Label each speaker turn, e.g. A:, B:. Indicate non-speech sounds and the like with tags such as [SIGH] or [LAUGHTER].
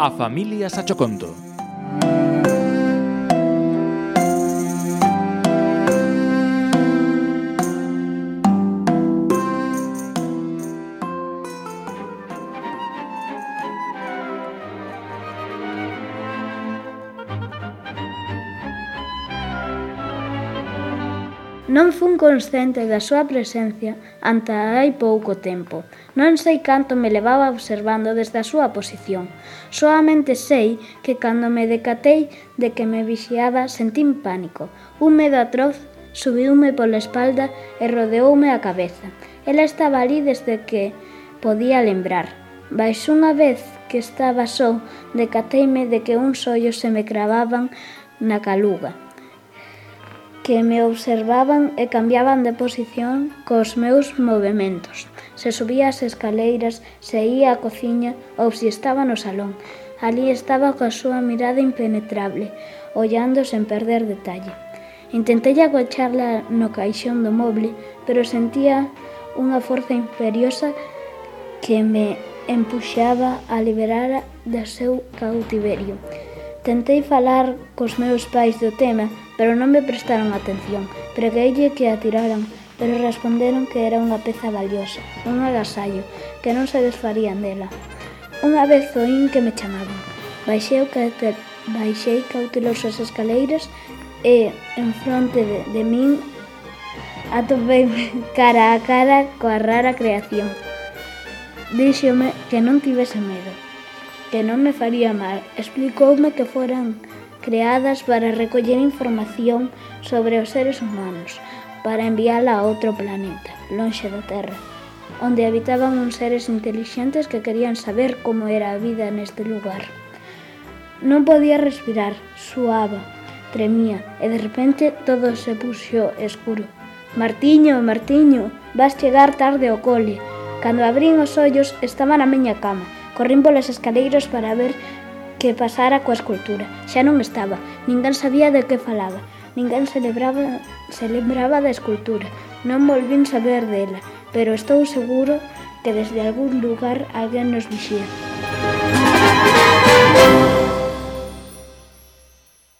A: a Familias Achoconto.
B: Non fun consciente da súa presencia ante hai pouco tempo. Non sei canto me levaba observando desde a súa posición. Soamente sei que cando me decatei de que me vixiaba sentín pánico. Un medo atroz subiume pola espalda e rodeoume a cabeza. Ela estaba ali desde que podía lembrar. Baix unha vez que estaba só, decateime de que uns ollos se me cravaban na caluga que me observaban e cambiaban de posición cos meus movimentos. Se subía as escaleiras, se ía á cociña ou se estaba no salón. Alí estaba coa súa mirada impenetrable, ollando sen perder detalle. Intentei agocharla no caixón do moble, pero sentía unha forza imperiosa que me empuxaba a liberar do seu cautiverio. Tentei falar cos meus pais do tema, pero non me prestaron atención. Pregueille que a tiraran, pero responderon que era unha peza valiosa, un agasallo, que non se desfarían dela. Unha vez oín que me chamaban. Baixei, cautel baixei cauteloso as escaleiras e, en fronte de, de min, atopei [LAUGHS] cara a cara coa rara creación. Díxome que non tivese medo, que non me faría mal. Explicoume que foran creadas para recoller información sobre os seres humanos, para enviala a outro planeta, lonxe da Terra, onde habitaban uns seres intelixentes que querían saber como era a vida neste lugar. Non podía respirar, suaba, tremía, e de repente todo se puxo escuro. Martiño, Martiño, vas chegar tarde ao cole. Cando abrín os ollos estaba na miña cama, Corrín polas escaleiras para ver que pasara coa escultura. Xa non estaba, ninguén sabía de que falaba, ninguén celebraba, celebraba da escultura. Non volvín saber dela, pero estou seguro que desde algún lugar alguén nos vixía.